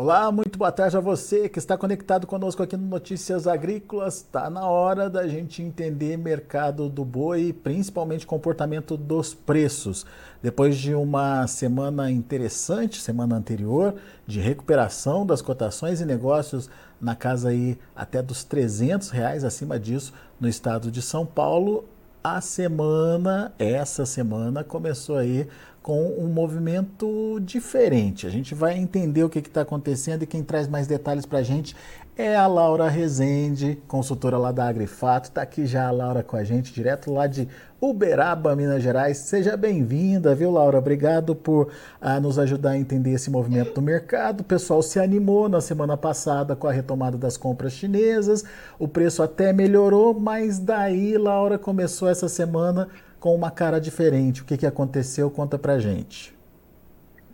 Olá, muito boa tarde a você que está conectado conosco aqui no Notícias Agrícolas. Está na hora da gente entender mercado do boi, principalmente comportamento dos preços. Depois de uma semana interessante, semana anterior, de recuperação das cotações e negócios na casa aí até dos 300 reais acima disso no estado de São Paulo, a semana, essa semana começou aí com um movimento diferente. A gente vai entender o que está acontecendo e quem traz mais detalhes para a gente é a Laura Rezende, consultora lá da Agrifato. Está aqui já a Laura com a gente, direto lá de Uberaba, Minas Gerais. Seja bem-vinda, viu, Laura? Obrigado por ah, nos ajudar a entender esse movimento do mercado. O pessoal se animou na semana passada com a retomada das compras chinesas. O preço até melhorou, mas daí, Laura, começou essa semana com uma cara diferente. O que, que aconteceu? Conta pra gente.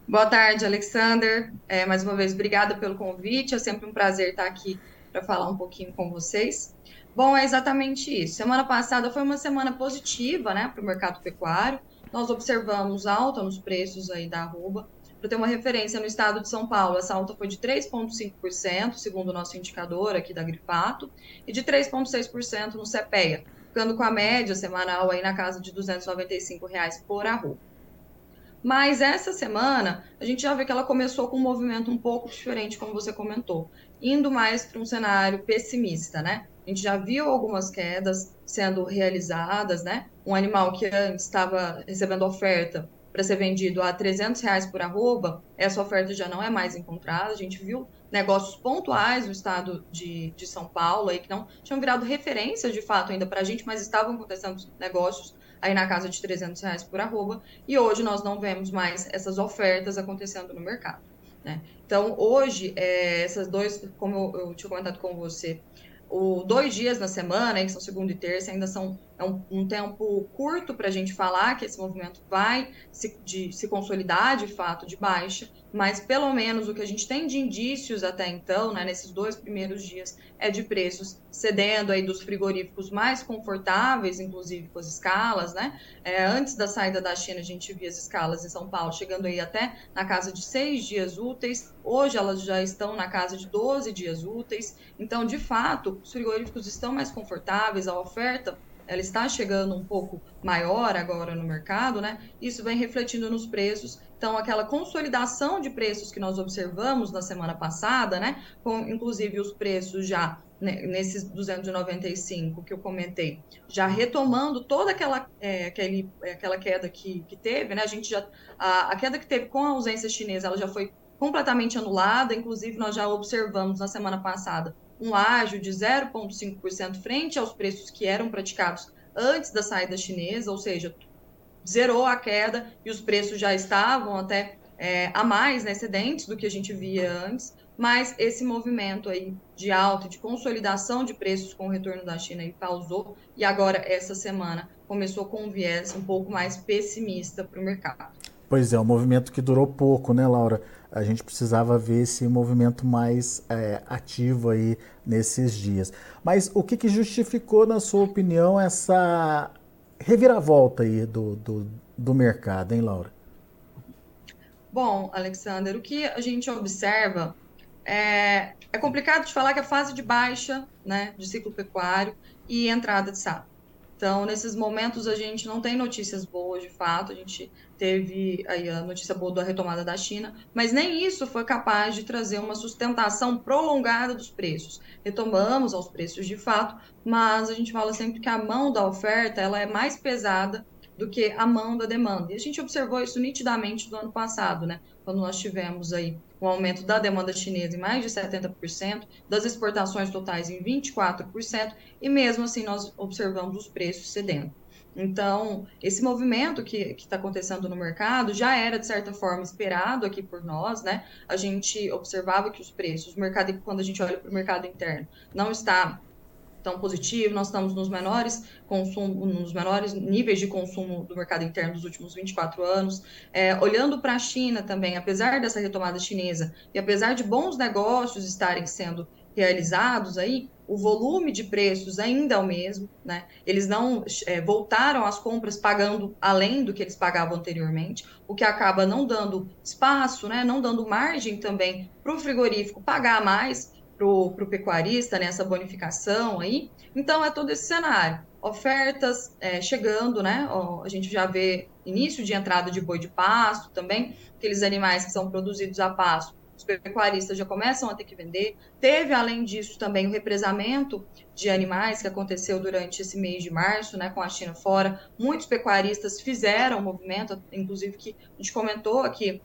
Boa tarde, Alexander. É, mais uma vez, obrigada pelo convite. É sempre um prazer estar aqui para falar um pouquinho com vocês. Bom, é exatamente isso. Semana passada foi uma semana positiva né, para o mercado pecuário. Nós observamos alta nos preços aí da arroba. Para ter uma referência, no estado de São Paulo, essa alta foi de 3,5%, segundo o nosso indicador aqui da Grifato, e de 3,6% no CPEA, ficando com a média semanal aí na casa de 295 reais por arroba. Mas essa semana, a gente já vê que ela começou com um movimento um pouco diferente, como você comentou, indo mais para um cenário pessimista, né? A gente já viu algumas quedas sendo realizadas, né? Um animal que antes estava recebendo oferta para ser vendido a 300 reais por arroba, essa oferta já não é mais encontrada. A gente viu negócios pontuais no estado de, de São Paulo aí que não tinham virado referência de fato ainda para a gente, mas estavam acontecendo negócios aí na casa de 300 reais por arroba. E hoje nós não vemos mais essas ofertas acontecendo no mercado. Né? Então, hoje, é, essas dois, como eu, eu tinha comentado com você, o dois dias na semana, que são segunda e terça, ainda são é um, um tempo curto para a gente falar que esse movimento vai se, de, se consolidar de fato de baixa, mas pelo menos o que a gente tem de indícios até então, né, nesses dois primeiros dias, é de preços cedendo aí dos frigoríficos mais confortáveis, inclusive com as escalas, né? É, antes da saída da China, a gente via as escalas em São Paulo chegando aí até na casa de seis dias úteis, hoje elas já estão na casa de 12 dias úteis, então, de fato, os frigoríficos estão mais confortáveis, a oferta ela está chegando um pouco maior agora no mercado, né? Isso vem refletindo nos preços. Então, aquela consolidação de preços que nós observamos na semana passada, né? Com inclusive os preços já né, nesses 295 que eu comentei, já retomando toda aquela, é, aquele, é, aquela queda que, que teve, né? A gente já a, a queda que teve com a ausência chinesa, ela já foi completamente anulada. Inclusive, nós já observamos na semana passada um ágio de 0,5% frente aos preços que eram praticados antes da saída chinesa, ou seja, zerou a queda e os preços já estavam até é, a mais, né, excedentes do que a gente via antes, mas esse movimento aí de alta, de consolidação de preços com o retorno da China aí pausou e agora essa semana começou com um viés um pouco mais pessimista para o mercado. Pois é, um movimento que durou pouco, né, Laura? A gente precisava ver esse movimento mais é, ativo aí nesses dias. Mas o que, que, justificou, na sua opinião, essa reviravolta aí do, do, do mercado, hein, Laura? Bom, Alexander, o que a gente observa é, é complicado de falar que a fase de baixa né, de ciclo pecuário e entrada de safra. Então, nesses momentos, a gente não tem notícias boas, de fato. A gente teve aí a notícia boa da retomada da China, mas nem isso foi capaz de trazer uma sustentação prolongada dos preços. Retomamos aos preços de fato, mas a gente fala sempre que a mão da oferta ela é mais pesada do que a mão da demanda. E a gente observou isso nitidamente no ano passado, né? Quando nós tivemos aí um aumento da demanda chinesa em mais de 70%, das exportações totais em 24%, e mesmo assim nós observamos os preços cedendo. Então, esse movimento que está acontecendo no mercado já era, de certa forma, esperado aqui por nós, né? A gente observava que os preços, o mercado, quando a gente olha para o mercado interno, não está tão positivo, nós estamos nos menores consumo, nos menores níveis de consumo do mercado interno dos últimos 24 anos. É, olhando para a China também, apesar dessa retomada chinesa e apesar de bons negócios estarem sendo realizados aí, o volume de preços ainda é o mesmo, né? Eles não é, voltaram às compras pagando além do que eles pagavam anteriormente, o que acaba não dando espaço, né? Não dando margem também para o frigorífico pagar mais para o pecuarista nessa bonificação aí. Então é todo esse cenário. Ofertas é, chegando, né? Ó, a gente já vê início de entrada de boi de pasto também, aqueles animais que são produzidos a pasto os pecuaristas já começam a ter que vender. Teve, além disso, também o represamento de animais que aconteceu durante esse mês de março, né, com a China fora. Muitos pecuaristas fizeram o movimento, inclusive que a gente comentou aqui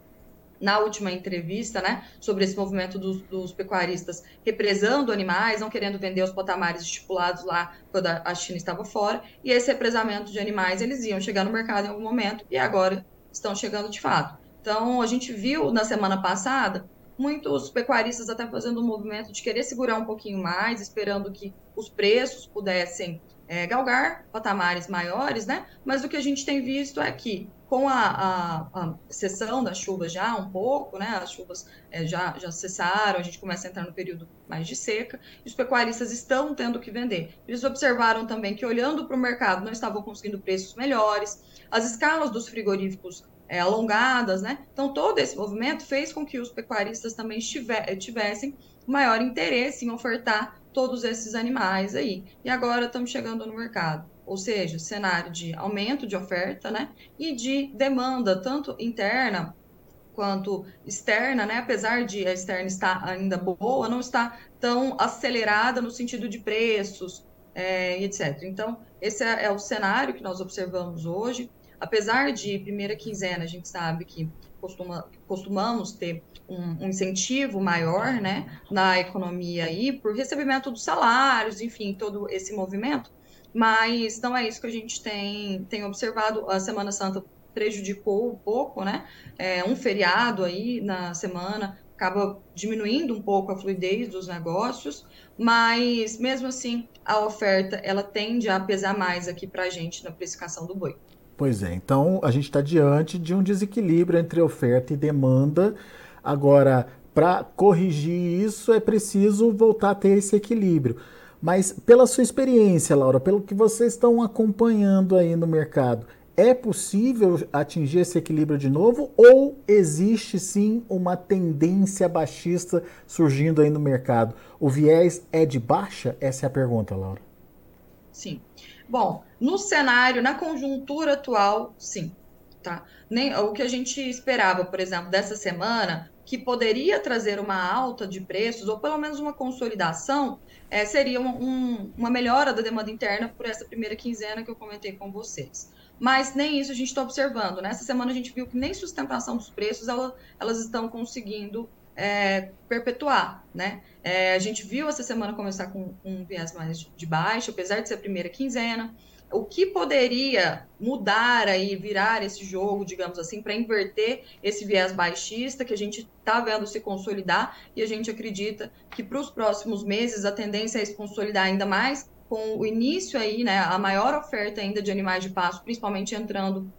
na última entrevista, né, sobre esse movimento dos, dos, pecuaristas represando animais, não querendo vender os patamares estipulados lá quando a China estava fora, e esse represamento de animais, eles iam chegar no mercado em algum momento, e agora estão chegando de fato. Então, a gente viu na semana passada muitos pecuaristas até fazendo um movimento de querer segurar um pouquinho mais, esperando que os preços pudessem é, galgar patamares maiores, né? Mas o que a gente tem visto é que, com a, a, a cessão das chuvas já um pouco, né? As chuvas é, já, já cessaram, a gente começa a entrar no período mais de seca, e os pecuaristas estão tendo que vender. Eles observaram também que, olhando para o mercado, não estavam conseguindo preços melhores, as escalas dos frigoríficos é, alongadas, né? Então, todo esse movimento fez com que os pecuaristas também tivessem maior interesse em ofertar todos esses animais aí. E agora estamos chegando no mercado. Ou seja, cenário de aumento de oferta, né? E de demanda, tanto interna quanto externa, né? Apesar de a externa estar ainda boa, não está tão acelerada no sentido de preços é, etc. Então, esse é, é o cenário que nós observamos hoje apesar de primeira quinzena, a gente sabe que costuma, costumamos ter um, um, incentivo maior né, na economia aí, por recebimento dos salários, enfim, todo esse movimento, mas não é isso que a gente tem, tem observado. A Semana Santa prejudicou um pouco, né? É, um feriado aí na semana acaba diminuindo um pouco a fluidez dos negócios, mas mesmo assim a oferta ela tende a pesar mais aqui para a gente na precificação do boi. Pois é, então a gente está diante de um desequilíbrio entre oferta e demanda. Agora, para corrigir isso, é preciso voltar a ter esse equilíbrio. Mas pela sua experiência, Laura, pelo que vocês estão acompanhando aí no mercado, é possível atingir esse equilíbrio de novo ou existe sim uma tendência baixista surgindo aí no mercado? O viés é de baixa? Essa é a pergunta, Laura. Sim. Bom, no cenário, na conjuntura atual, sim. Tá? Nem, o que a gente esperava, por exemplo, dessa semana, que poderia trazer uma alta de preços, ou pelo menos uma consolidação, é, seria um, uma melhora da demanda interna por essa primeira quinzena que eu comentei com vocês. Mas nem isso a gente está observando. Nessa semana a gente viu que nem sustentação dos preços ela, elas estão conseguindo é, perpetuar, né? É, a gente viu essa semana começar com, com um viés mais de baixo, apesar de ser a primeira quinzena. O que poderia mudar aí, virar esse jogo, digamos assim, para inverter esse viés baixista que a gente está vendo se consolidar e a gente acredita que para os próximos meses a tendência é se consolidar ainda mais com o início aí, né, a maior oferta ainda de animais de pasto, principalmente entrando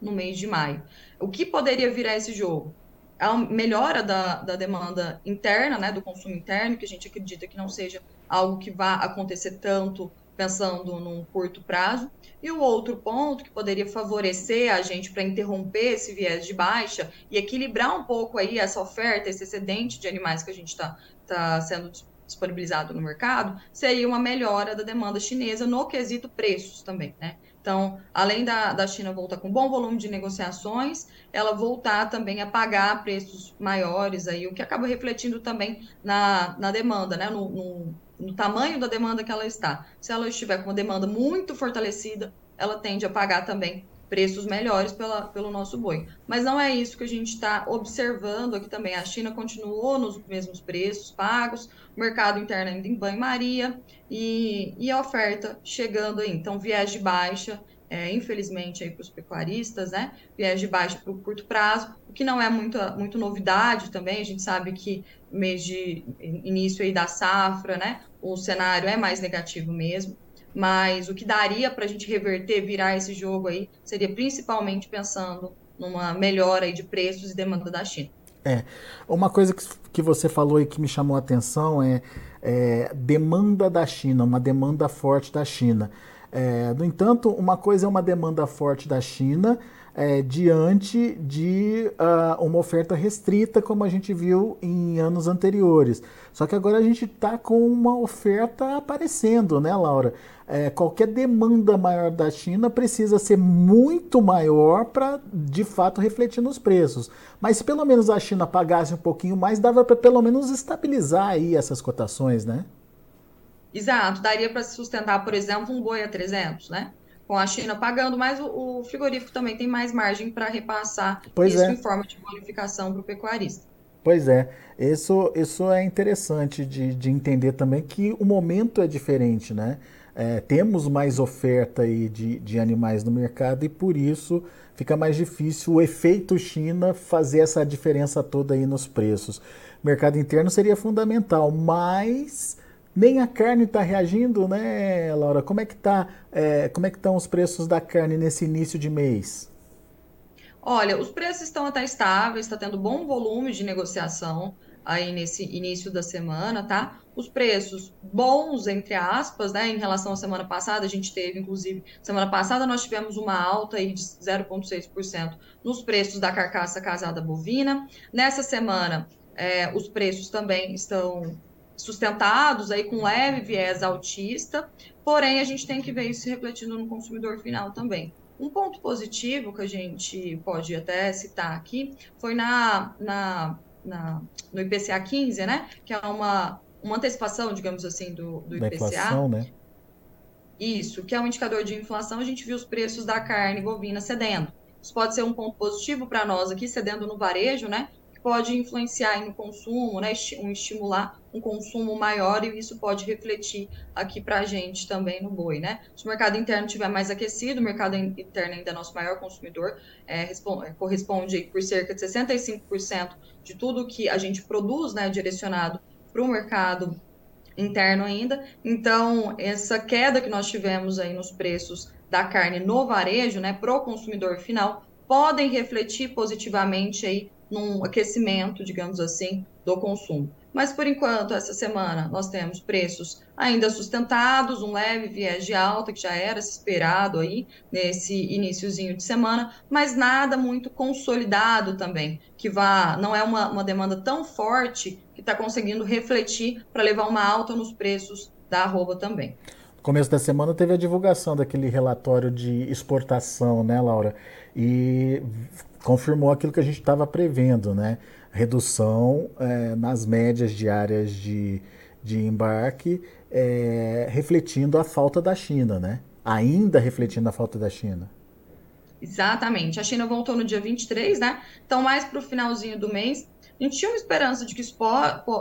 no mês de maio. O que poderia virar esse jogo? A melhora da, da demanda interna, né, do consumo interno, que a gente acredita que não seja algo que vá acontecer tanto pensando num curto prazo. E o outro ponto que poderia favorecer a gente para interromper esse viés de baixa e equilibrar um pouco aí essa oferta, esse excedente de animais que a gente está tá sendo disponibilizado no mercado, seria uma melhora da demanda chinesa no quesito preços também, né? Então, além da, da China voltar com bom volume de negociações, ela voltar também a pagar preços maiores, aí, o que acaba refletindo também na, na demanda, né? No, no, no tamanho da demanda que ela está. Se ela estiver com uma demanda muito fortalecida, ela tende a pagar também preços melhores pela, pelo nosso boi. Mas não é isso que a gente está observando aqui também. A China continuou nos mesmos preços pagos, o mercado interno ainda em banho-maria e, e a oferta chegando aí. Então, viés de baixa, é, infelizmente, para os pecuaristas, né? Viés de baixa para o curto prazo, o que não é muito, muito novidade também. A gente sabe que mês de início aí da safra, né? O cenário é mais negativo mesmo mas o que daria para a gente reverter, virar esse jogo aí, seria principalmente pensando numa melhora aí de preços e demanda da China. É. Uma coisa que, que você falou e que me chamou a atenção é, é demanda da China, uma demanda forte da China. É, no entanto, uma coisa é uma demanda forte da China é, diante de uh, uma oferta restrita, como a gente viu em anos anteriores. Só que agora a gente está com uma oferta aparecendo, né, Laura? É, qualquer demanda maior da China precisa ser muito maior para, de fato, refletir nos preços. Mas se pelo menos a China pagasse um pouquinho mais, dava para pelo menos estabilizar aí essas cotações, né? Exato, daria para sustentar, por exemplo, um boi a 300, né? Com a China pagando, mas o, o frigorífico também tem mais margem para repassar pois isso é. em forma de bonificação para o pecuarista. Pois é, isso, isso é interessante de, de entender também que o momento é diferente, né? É, temos mais oferta aí de, de animais no mercado e por isso fica mais difícil o efeito China fazer essa diferença toda aí nos preços. Mercado interno seria fundamental, mas nem a carne está reagindo, né, Laura? Como é que tá, é, como é que estão os preços da carne nesse início de mês? Olha, os preços estão até estáveis, está tendo bom volume de negociação aí nesse início da semana, tá? Os preços bons, entre aspas, né, em relação à semana passada, a gente teve, inclusive, semana passada nós tivemos uma alta aí de 0,6% nos preços da carcaça casada bovina. Nessa semana, é, os preços também estão sustentados aí com leve viés autista, porém a gente tem que ver isso refletindo no consumidor final também. Um ponto positivo que a gente pode até citar aqui foi na, na, na no IPCA 15, né? Que é uma, uma antecipação, digamos assim, do, do IPCA. Inflação, né? Isso, que é um indicador de inflação, a gente viu os preços da carne bovina cedendo. Isso pode ser um ponto positivo para nós aqui, cedendo no varejo, né? Pode influenciar no consumo, né, um estimular um consumo maior e isso pode refletir aqui para a gente também no boi, né? Se o mercado interno estiver mais aquecido, o mercado interno ainda é nosso maior consumidor, é, é, corresponde por cerca de 65% de tudo que a gente produz, né, direcionado para o mercado interno ainda. Então, essa queda que nós tivemos aí nos preços da carne no varejo, né, para o consumidor final, podem refletir positivamente aí num aquecimento, digamos assim, do consumo. Mas por enquanto, essa semana, nós temos preços ainda sustentados, um leve viés de alta que já era esperado aí nesse iníciozinho de semana, mas nada muito consolidado também, que vá, não é uma, uma demanda tão forte que está conseguindo refletir para levar uma alta nos preços da arroba também. Começo da semana teve a divulgação daquele relatório de exportação, né, Laura? E confirmou aquilo que a gente estava prevendo, né? Redução é, nas médias diárias de, de embarque, é, refletindo a falta da China, né? Ainda refletindo a falta da China. Exatamente. A China voltou no dia 23, né? Então, mais para o finalzinho do mês. A gente tinha uma esperança de que isso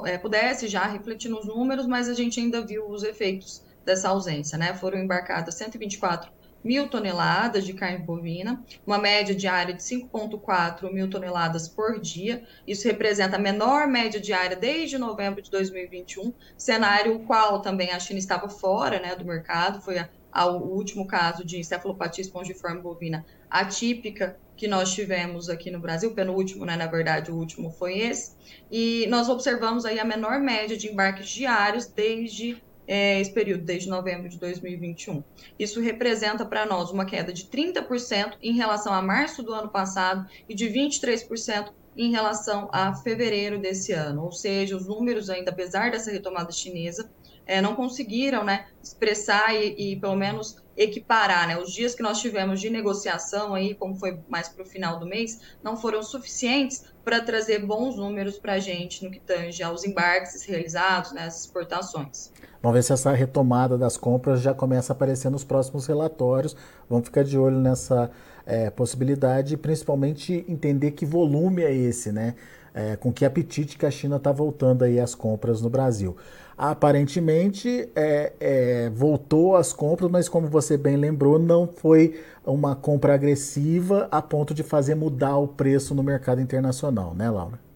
é, pudesse já refletir nos números, mas a gente ainda viu os efeitos dessa ausência, né? Foram embarcadas 124 mil toneladas de carne bovina, uma média diária de 5,4 mil toneladas por dia. Isso representa a menor média diária desde novembro de 2021, cenário qual também a China estava fora né, do mercado, foi a, a, o último caso de encefalopatia espongiforme bovina atípica que nós tivemos aqui no Brasil, penúltimo, né, na verdade, o último foi esse, e nós observamos aí a menor média de embarques diários desde é, esse período, desde novembro de 2021. Isso representa para nós uma queda de 30% em relação a março do ano passado e de 23% em relação a fevereiro desse ano. Ou seja, os números, ainda apesar dessa retomada chinesa, é, não conseguiram né, expressar e, e, pelo menos equiparar. Né? Os dias que nós tivemos de negociação, aí, como foi mais para o final do mês, não foram suficientes para trazer bons números para a gente no que tange aos embarques realizados, né, as exportações. Vamos ver se essa retomada das compras já começa a aparecer nos próximos relatórios. Vamos ficar de olho nessa é, possibilidade e principalmente entender que volume é esse, né? É, com que apetite que a China está voltando aí às compras no Brasil. Aparentemente é, é, voltou às compras, mas como você bem lembrou, não foi uma compra agressiva a ponto de fazer mudar o preço no mercado internacional, né, Laura?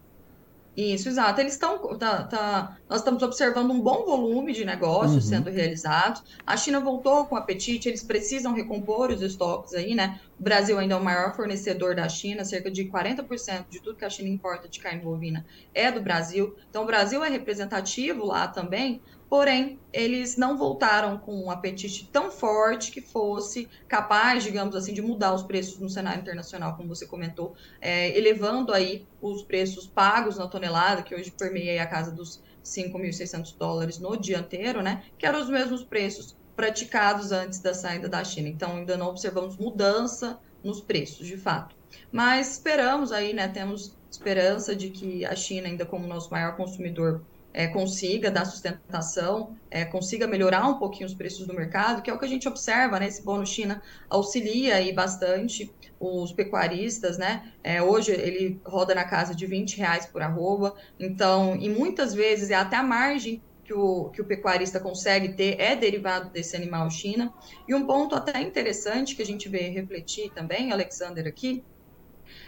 Isso, exato. Eles estão. Tá, tá, nós estamos observando um bom volume de negócios uhum. sendo realizados. A China voltou com apetite, eles precisam recompor os estoques aí, né? O Brasil ainda é o maior fornecedor da China, cerca de 40% de tudo que a China importa de carne bovina é do Brasil. Então, o Brasil é representativo lá também, porém, eles não voltaram com um apetite tão forte que fosse capaz, digamos assim, de mudar os preços no cenário internacional, como você comentou, é, elevando aí os preços pagos na tonelada, que hoje permeia a casa dos 5.600 dólares no dianteiro, né? Que eram os mesmos preços praticados antes da saída da China. Então, ainda não observamos mudança nos preços, de fato. Mas esperamos aí, né? Temos esperança de que a China, ainda como nosso maior consumidor, é, consiga dar sustentação, é, consiga melhorar um pouquinho os preços do mercado, que é o que a gente observa, né? Esse bônus China auxilia aí bastante os pecuaristas, né? É, hoje ele roda na casa de 20 reais por arroba, então, e muitas vezes é até a margem que o, que o pecuarista consegue ter é derivado desse animal China. E um ponto até interessante que a gente vê refletir também, Alexander, aqui,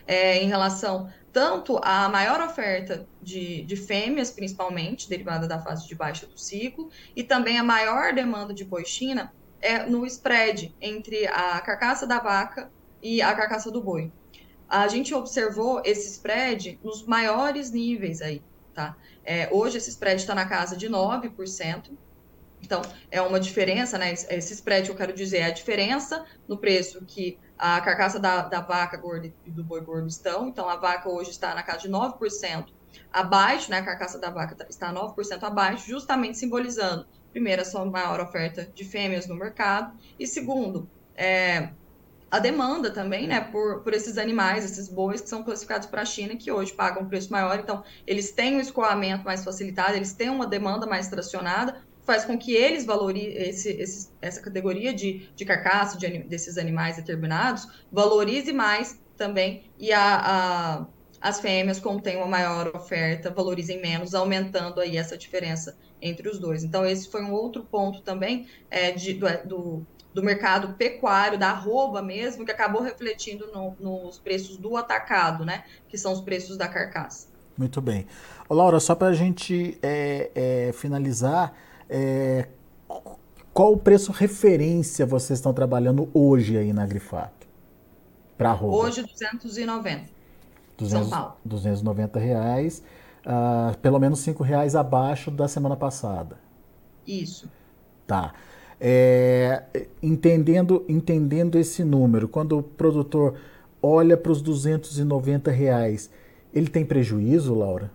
é, em relação tanto à maior oferta de, de fêmeas, principalmente, derivada da fase de baixa do ciclo, e também a maior demanda de boi China é no spread entre a carcaça da vaca e a carcaça do boi. A gente observou esse spread nos maiores níveis aí, tá? É, hoje esse spread está na casa de 9%, então, é uma diferença, né? Esse spread, eu quero dizer, é a diferença no preço que a carcaça da, da vaca gorda e do boi gordo estão. Então, a vaca hoje está na casa de 9% abaixo, né? A carcaça da vaca está 9% abaixo, justamente simbolizando, primeiro, a sua maior oferta de fêmeas no mercado, e segundo, é, a demanda também, né, por, por esses animais, esses bois que são classificados para a China, que hoje pagam um preço maior, então eles têm um escoamento mais facilitado, eles têm uma demanda mais tracionada, faz com que eles valorizem esse, esse, essa categoria de, de carcaça de, desses animais determinados, valorize mais também, e a, a, as fêmeas, como tem uma maior oferta, valorizem menos, aumentando aí essa diferença entre os dois. Então, esse foi um outro ponto também é, de, do, do, do, mercado pecuário, da arroba mesmo, que acabou refletindo no, nos preços do atacado, né? Que são os preços da carcaça. Muito bem. Ô, Laura, só para a gente é, é, finalizar, é, qual o preço referência vocês estão trabalhando hoje aí na Grifato? Para arroba? Hoje, 290. 200, São Paulo. 290 reais, uh, pelo menos 5 reais abaixo da semana passada. Isso. Tá. É, entendendo, entendendo esse número, quando o produtor olha para os 290 reais, ele tem prejuízo, Laura?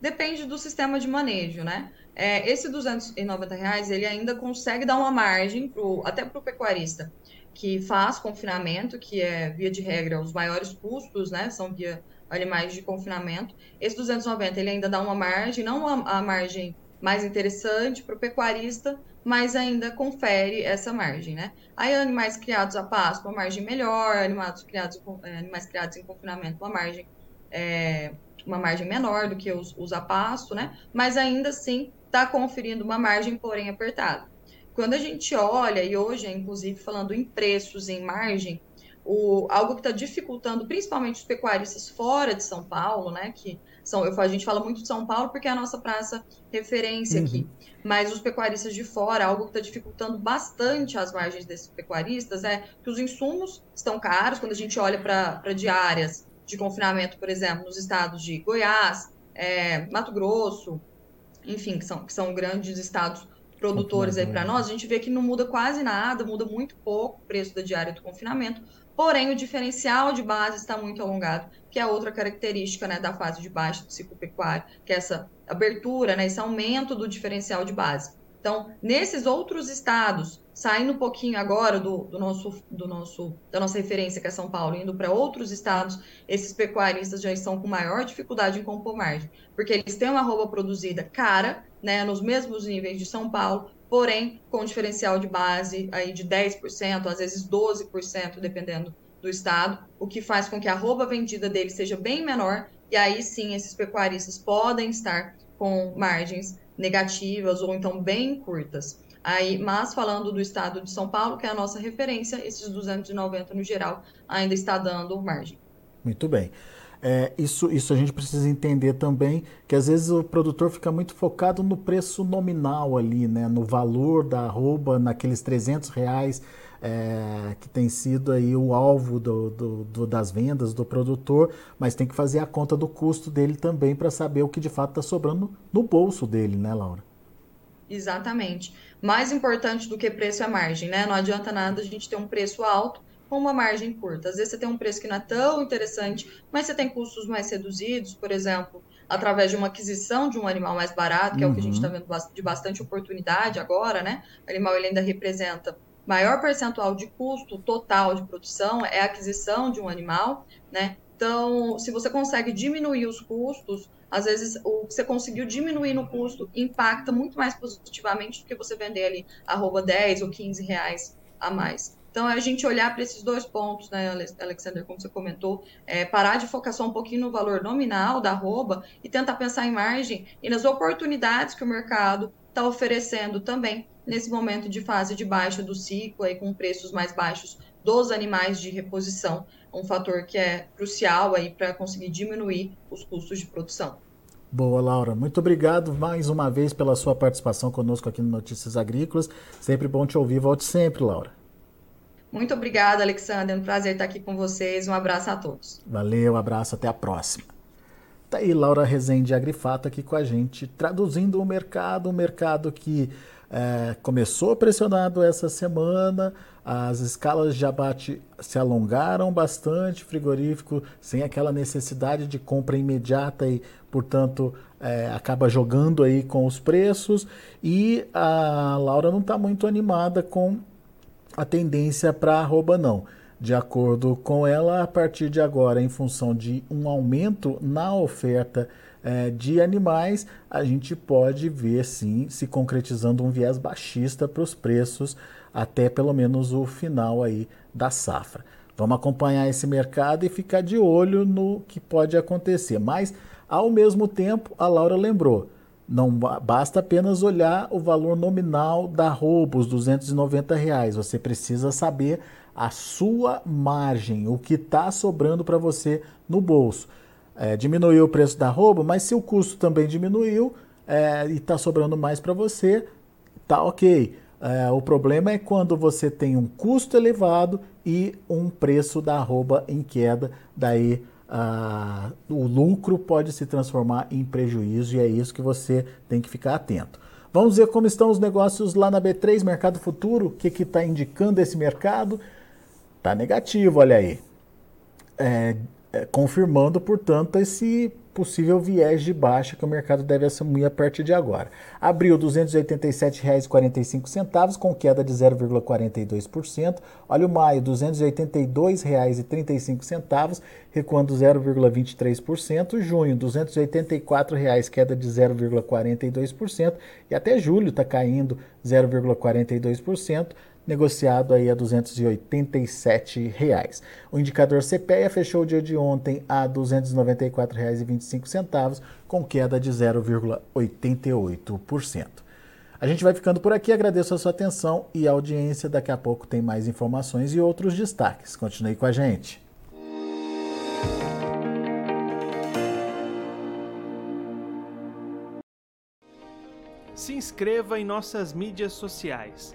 Depende do sistema de manejo, né? É, esse 290 reais ele ainda consegue dar uma margem pro, até para o pecuarista que faz confinamento, que é via de regra os maiores custos, né? São via animais de confinamento. Esse 290 ele ainda dá uma margem, não a, a margem mais interessante para o pecuarista, mas ainda confere essa margem, né? Aí animais criados a pasto, uma margem melhor, animais criados, é, animais criados em confinamento, uma margem é, uma margem menor do que os, os a pasto, né? Mas ainda assim está conferindo uma margem, porém apertada. Quando a gente olha, e hoje, inclusive, falando em preços, em margem, o, algo que está dificultando principalmente os pecuaristas fora de São Paulo, né? Que são, eu, a gente fala muito de São Paulo porque é a nossa praça referência uhum. aqui. Mas os pecuaristas de fora, algo que está dificultando bastante as margens desses pecuaristas é que os insumos estão caros. Quando a gente olha para diárias de confinamento, por exemplo, nos estados de Goiás, é, Mato Grosso, enfim, que são, que são grandes estados produtores aí para nós, a gente vê que não muda quase nada, muda muito pouco o preço da diária do confinamento, porém o diferencial de base está muito alongado, que é outra característica né, da fase de baixa do ciclo pecuário, que é essa abertura, né, esse aumento do diferencial de base. Então, nesses outros estados, saindo um pouquinho agora do, do, nosso, do nosso, da nossa referência, que é São Paulo, indo para outros estados, esses pecuaristas já estão com maior dificuldade em compor margem, porque eles têm uma roupa produzida cara, né, nos mesmos níveis de São Paulo, porém com diferencial de base aí de 10%, às vezes 12%, dependendo do estado, o que faz com que a roupa vendida deles seja bem menor, e aí sim esses pecuaristas podem estar com margens negativas ou então bem curtas. Aí, mas falando do estado de São Paulo, que é a nossa referência, esses 290 no geral ainda está dando margem. Muito bem. É, isso, isso a gente precisa entender também, que às vezes o produtor fica muito focado no preço nominal ali, né? no valor da arroba, naqueles 300 reais é, que tem sido aí o alvo do, do, do, das vendas do produtor, mas tem que fazer a conta do custo dele também para saber o que de fato está sobrando no bolso dele, né, Laura? Exatamente. Mais importante do que preço é margem, né? Não adianta nada a gente ter um preço alto com uma margem curta. Às vezes você tem um preço que não é tão interessante, mas você tem custos mais reduzidos, por exemplo, através de uma aquisição de um animal mais barato, que uhum. é o que a gente está uhum. vendo de bastante oportunidade agora, né? O animal ele ainda representa maior percentual de custo total de produção é a aquisição de um animal, né? Então, se você consegue diminuir os custos, às vezes o que você conseguiu diminuir no custo impacta muito mais positivamente do que você vender ali arroba 10 ou 15 reais a mais. Então, é a gente olhar para esses dois pontos, né, Alexander, como você comentou, é, parar de focar só um pouquinho no valor nominal da arroba e tentar pensar em margem e nas oportunidades que o mercado está oferecendo também nesse momento de fase de baixa do ciclo, aí, com preços mais baixos dos animais de reposição, um fator que é crucial aí para conseguir diminuir os custos de produção. Boa, Laura. Muito obrigado mais uma vez pela sua participação conosco aqui no Notícias Agrícolas. Sempre bom te ouvir. Volte sempre, Laura. Muito obrigada, Alexandre. É um prazer estar aqui com vocês. Um abraço a todos. Valeu, um abraço, até a próxima. Tá aí Laura Rezende Agrifato aqui com a gente, traduzindo o mercado, um mercado que é, começou pressionado essa semana, as escalas de abate se alongaram bastante, frigorífico sem aquela necessidade de compra imediata e, portanto, é, acaba jogando aí com os preços. E a Laura não está muito animada com a tendência para arroba não. De acordo com ela, a partir de agora, em função de um aumento na oferta é, de animais, a gente pode ver sim se concretizando um viés baixista para os preços até pelo menos o final aí da safra. Vamos acompanhar esse mercado e ficar de olho no que pode acontecer. Mas, ao mesmo tempo, a Laura lembrou, não basta apenas olhar o valor nominal da roupa, os 290 reais. Você precisa saber a sua margem, o que está sobrando para você no bolso. É, diminuiu o preço da roupa, mas se o custo também diminuiu é, e está sobrando mais para você, tá ok. É, o problema é quando você tem um custo elevado e um preço da arroba em queda, daí ah, o lucro pode se transformar em prejuízo e é isso que você tem que ficar atento. Vamos ver como estão os negócios lá na B3 Mercado Futuro, o que está indicando esse mercado. Está negativo, olha aí. É, é, confirmando, portanto, esse possível viés de baixa que o mercado deve assumir a partir de agora. Abriu R$ 287,45, com queda de 0,42%. Olha o maio, R$ 282,35, recuando 0,23%. Junho, R$ 284,00, queda de 0,42%. E até julho está caindo 0,42% negociado aí a 287 reais. O indicador CPEA fechou o dia de ontem a R$ 294,25, com queda de 0,88%. A gente vai ficando por aqui, agradeço a sua atenção e audiência. Daqui a pouco tem mais informações e outros destaques. Continue com a gente. Se inscreva em nossas mídias sociais